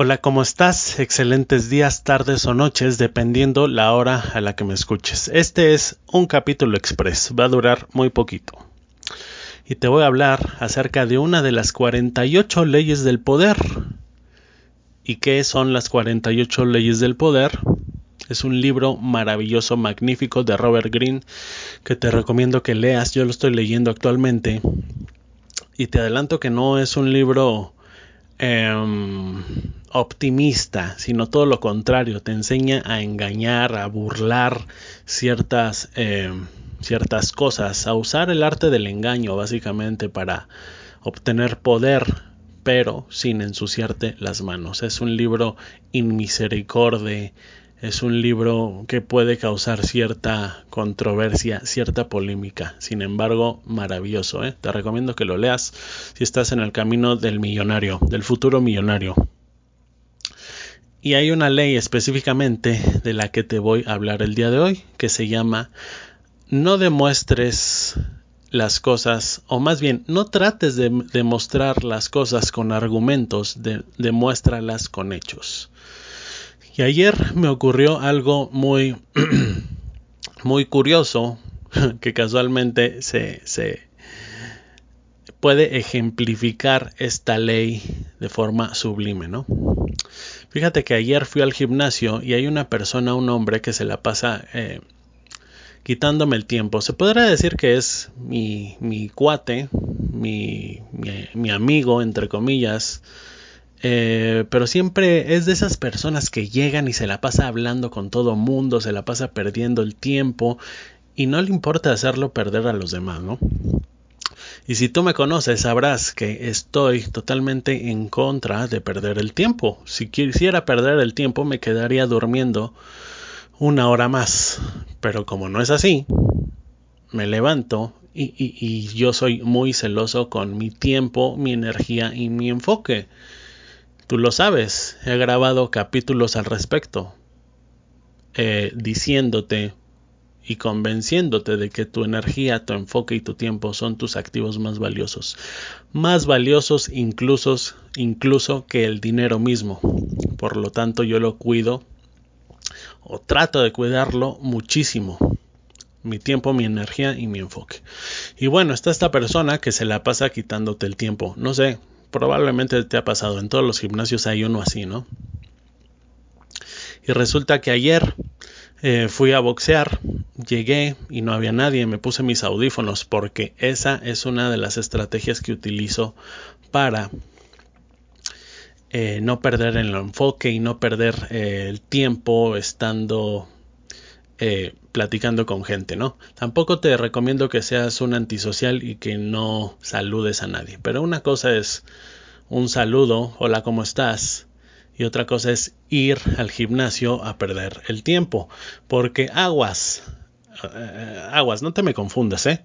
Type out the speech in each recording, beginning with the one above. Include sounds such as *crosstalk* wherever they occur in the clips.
Hola, ¿cómo estás? Excelentes días, tardes o noches, dependiendo la hora a la que me escuches. Este es un capítulo express, va a durar muy poquito. Y te voy a hablar acerca de una de las 48 leyes del poder. ¿Y qué son las 48 leyes del poder? Es un libro maravilloso, magnífico de Robert Greene que te recomiendo que leas. Yo lo estoy leyendo actualmente. Y te adelanto que no es un libro Em, optimista, sino todo lo contrario, te enseña a engañar, a burlar ciertas, em, ciertas cosas, a usar el arte del engaño básicamente para obtener poder, pero sin ensuciarte las manos. Es un libro inmisericordia es un libro que puede causar cierta controversia, cierta polémica. Sin embargo, maravilloso. ¿eh? Te recomiendo que lo leas si estás en el camino del millonario, del futuro millonario. Y hay una ley específicamente de la que te voy a hablar el día de hoy, que se llama no demuestres las cosas, o más bien, no trates de demostrar las cosas con argumentos, demuéstralas con hechos. Y ayer me ocurrió algo muy, *clears throat* muy curioso *laughs* que casualmente se, se puede ejemplificar esta ley de forma sublime, ¿no? Fíjate que ayer fui al gimnasio y hay una persona, un hombre que se la pasa eh, quitándome el tiempo. Se podrá decir que es mi, mi cuate, mi, mi amigo, entre comillas, eh, pero siempre es de esas personas que llegan y se la pasa hablando con todo mundo, se la pasa perdiendo el tiempo y no le importa hacerlo perder a los demás, ¿no? Y si tú me conoces, sabrás que estoy totalmente en contra de perder el tiempo. Si quisiera perder el tiempo, me quedaría durmiendo una hora más. Pero como no es así, me levanto y, y yo soy muy celoso con mi tiempo, mi energía y mi enfoque. Tú lo sabes, he grabado capítulos al respecto, eh, diciéndote y convenciéndote de que tu energía, tu enfoque y tu tiempo son tus activos más valiosos, más valiosos incluso, incluso que el dinero mismo. Por lo tanto, yo lo cuido o trato de cuidarlo muchísimo. Mi tiempo, mi energía y mi enfoque. Y bueno, está esta persona que se la pasa quitándote el tiempo. No sé, probablemente te ha pasado, en todos los gimnasios hay uno así, ¿no? Y resulta que ayer eh, fui a boxear, llegué y no había nadie, me puse mis audífonos porque esa es una de las estrategias que utilizo para eh, no perder el enfoque y no perder eh, el tiempo estando platicando con gente, ¿no? Tampoco te recomiendo que seas un antisocial y que no saludes a nadie, pero una cosa es un saludo, hola, ¿cómo estás? Y otra cosa es ir al gimnasio a perder el tiempo, porque aguas, eh, aguas, no te me confundas, ¿eh?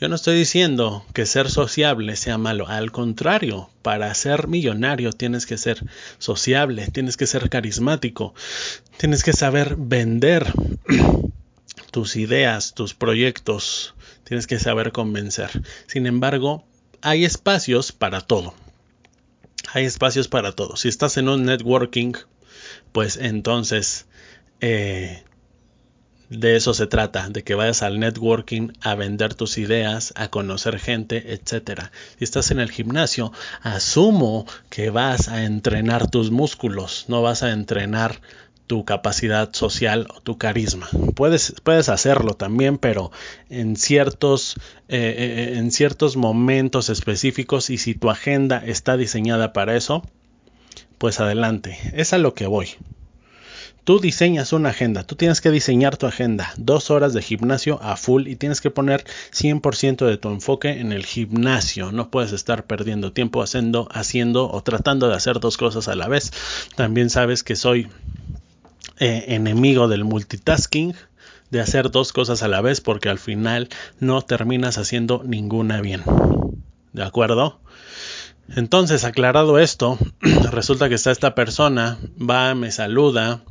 Yo no estoy diciendo que ser sociable sea malo, al contrario, para ser millonario tienes que ser sociable, tienes que ser carismático, tienes que saber vender *clears throat* tus ideas, tus proyectos, tienes que saber convencer. Sin embargo, hay espacios para todo. Hay espacios para todo. Si estás en un networking, pues entonces eh, de eso se trata, de que vayas al networking a vender tus ideas, a conocer gente, etcétera. Si estás en el gimnasio, asumo que vas a entrenar tus músculos, no vas a entrenar tu capacidad social o tu carisma. Puedes, puedes hacerlo también, pero en ciertos, eh, eh, en ciertos momentos específicos y si tu agenda está diseñada para eso, pues adelante. Es a lo que voy. Tú diseñas una agenda, tú tienes que diseñar tu agenda, dos horas de gimnasio a full y tienes que poner 100% de tu enfoque en el gimnasio. No puedes estar perdiendo tiempo haciendo, haciendo o tratando de hacer dos cosas a la vez. También sabes que soy eh, enemigo del multitasking, de hacer dos cosas a la vez porque al final no terminas haciendo ninguna bien. ¿De acuerdo? Entonces, aclarado esto, *clears throat* resulta que está esta persona, va, me saluda,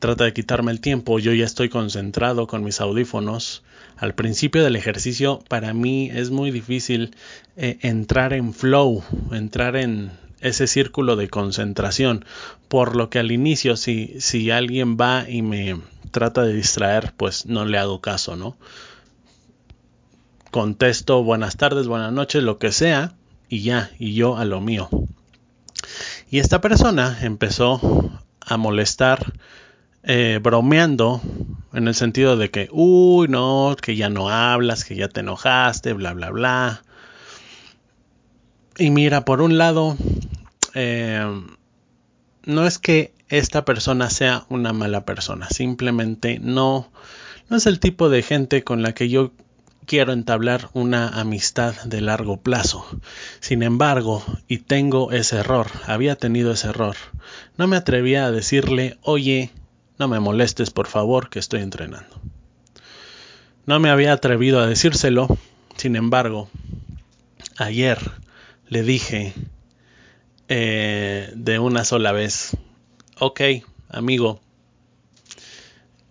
trata de quitarme el tiempo, yo ya estoy concentrado con mis audífonos. Al principio del ejercicio para mí es muy difícil eh, entrar en flow, entrar en ese círculo de concentración, por lo que al inicio si, si alguien va y me trata de distraer, pues no le hago caso, ¿no? Contesto buenas tardes, buenas noches, lo que sea, y ya, y yo a lo mío. Y esta persona empezó a molestar eh, bromeando en el sentido de que, uy, no, que ya no hablas, que ya te enojaste, bla, bla, bla. Y mira, por un lado, eh, no es que esta persona sea una mala persona, simplemente no, no es el tipo de gente con la que yo quiero entablar una amistad de largo plazo. Sin embargo, y tengo ese error, había tenido ese error, no me atrevía a decirle, oye, no me molestes por favor que estoy entrenando. No me había atrevido a decírselo, sin embargo, ayer le dije eh, de una sola vez, ok, amigo,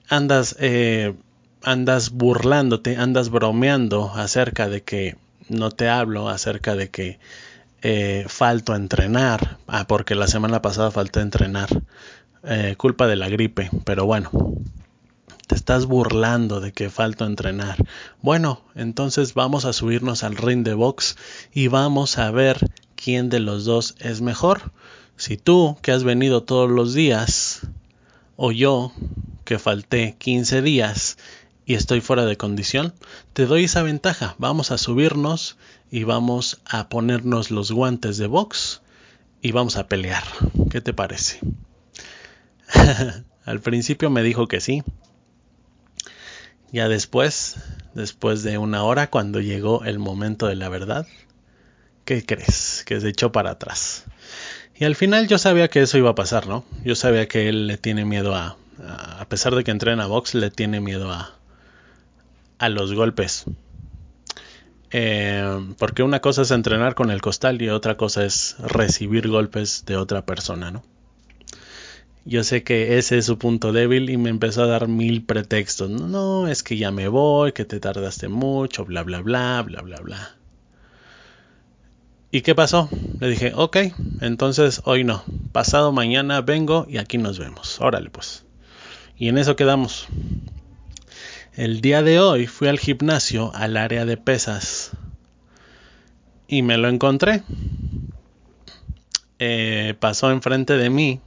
andas eh, andas burlándote, andas bromeando acerca de que no te hablo, acerca de que eh, falto a entrenar, ah, porque la semana pasada falté a entrenar, eh, culpa de la gripe, pero bueno, te estás burlando de que falto entrenar. Bueno, entonces vamos a subirnos al ring de box y vamos a ver quién de los dos es mejor. Si tú, que has venido todos los días, o yo, que falté 15 días y estoy fuera de condición, te doy esa ventaja. Vamos a subirnos y vamos a ponernos los guantes de box y vamos a pelear. ¿Qué te parece? *laughs* Al principio me dijo que sí. Ya después, después de una hora, cuando llegó el momento de la verdad, ¿qué crees? Que se echó para atrás. Y al final yo sabía que eso iba a pasar, ¿no? Yo sabía que él le tiene miedo a, a pesar de que entrena box, le tiene miedo a, a los golpes. Eh, porque una cosa es entrenar con el costal y otra cosa es recibir golpes de otra persona, ¿no? Yo sé que ese es su punto débil y me empezó a dar mil pretextos. No, es que ya me voy, que te tardaste mucho, bla, bla, bla, bla, bla, bla. ¿Y qué pasó? Le dije, ok, entonces hoy no. Pasado mañana vengo y aquí nos vemos. Órale pues. Y en eso quedamos. El día de hoy fui al gimnasio al área de pesas y me lo encontré. Eh, pasó enfrente de mí,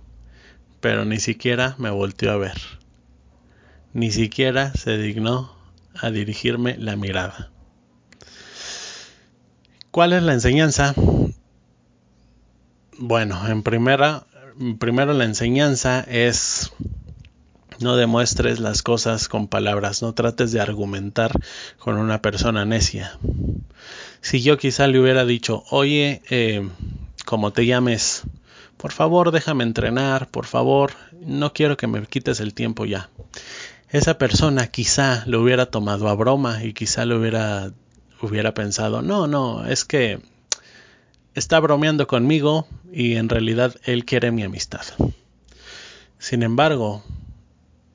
pero ni siquiera me volteó a ver. Ni siquiera se dignó a dirigirme la mirada. ¿Cuál es la enseñanza? Bueno, en primera, primero la enseñanza es no demuestres las cosas con palabras, no trates de argumentar con una persona necia. Si yo quizá le hubiera dicho, oye, eh, como te llames, por favor déjame entrenar, por favor, no quiero que me quites el tiempo ya. Esa persona quizá lo hubiera tomado a broma y quizá le hubiera, hubiera pensado, no, no, es que está bromeando conmigo y en realidad él quiere mi amistad. Sin embargo,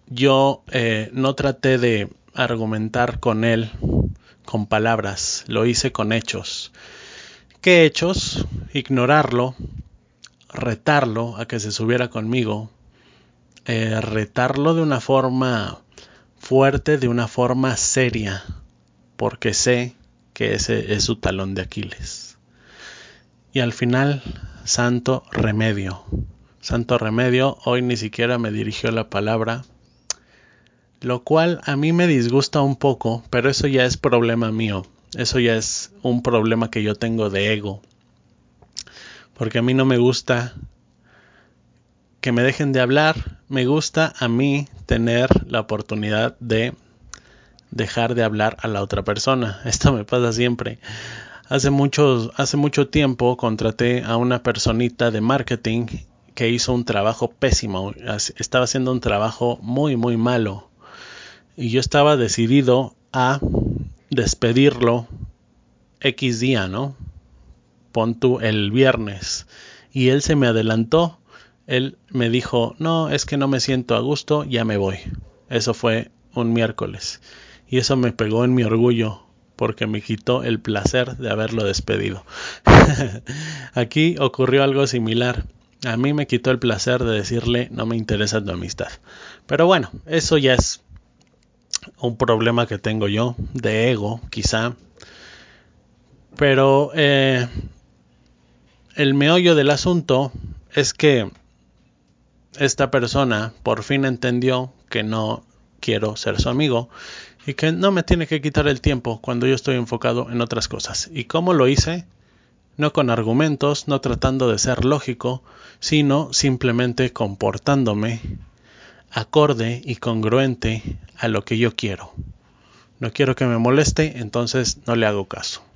yo eh, no traté de argumentar con él con palabras, lo hice con hechos. ¿Qué hechos? Ignorarlo, retarlo a que se subiera conmigo, eh, retarlo de una forma fuerte, de una forma seria, porque sé que ese es su talón de Aquiles. Y al final, santo remedio. Santo remedio, hoy ni siquiera me dirigió la palabra, lo cual a mí me disgusta un poco, pero eso ya es problema mío. Eso ya es un problema que yo tengo de ego. Porque a mí no me gusta que me dejen de hablar. Me gusta a mí tener la oportunidad de dejar de hablar a la otra persona. *laughs* Esto me pasa siempre. Hace mucho, hace mucho tiempo contraté a una personita de marketing que hizo un trabajo pésimo. Estaba haciendo un trabajo muy, muy malo. Y yo estaba decidido a despedirlo X día, ¿no? Pon tú el viernes. Y él se me adelantó. Él me dijo, no, es que no me siento a gusto, ya me voy. Eso fue un miércoles. Y eso me pegó en mi orgullo porque me quitó el placer de haberlo despedido. *laughs* Aquí ocurrió algo similar. A mí me quitó el placer de decirle no me interesa tu amistad. Pero bueno, eso ya es un problema que tengo yo, de ego quizá. Pero eh, el meollo del asunto es que esta persona por fin entendió que no quiero ser su amigo y que no me tiene que quitar el tiempo cuando yo estoy enfocado en otras cosas. ¿Y cómo lo hice? No con argumentos, no tratando de ser lógico, sino simplemente comportándome acorde y congruente a lo que yo quiero. No quiero que me moleste, entonces no le hago caso.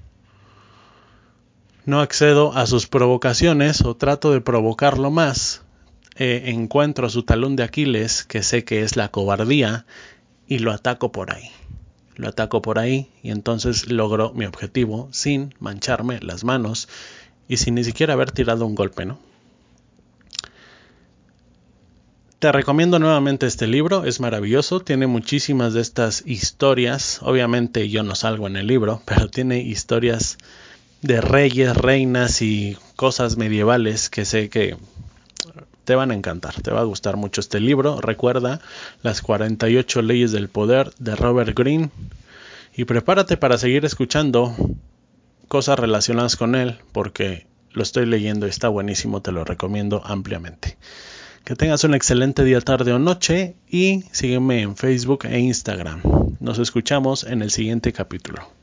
No accedo a sus provocaciones o trato de provocarlo más. Eh, encuentro su talón de Aquiles, que sé que es la cobardía, y lo ataco por ahí. Lo ataco por ahí y entonces logro mi objetivo sin mancharme las manos y sin ni siquiera haber tirado un golpe, ¿no? Te recomiendo nuevamente este libro, es maravilloso, tiene muchísimas de estas historias, obviamente yo no salgo en el libro, *laughs* pero tiene historias de reyes, reinas y cosas medievales que sé que te van a encantar, te va a gustar mucho este libro. Recuerda las 48 leyes del poder de Robert Greene y prepárate para seguir escuchando cosas relacionadas con él porque lo estoy leyendo y está buenísimo, te lo recomiendo ampliamente. Que tengas un excelente día, tarde o noche y sígueme en Facebook e Instagram. Nos escuchamos en el siguiente capítulo.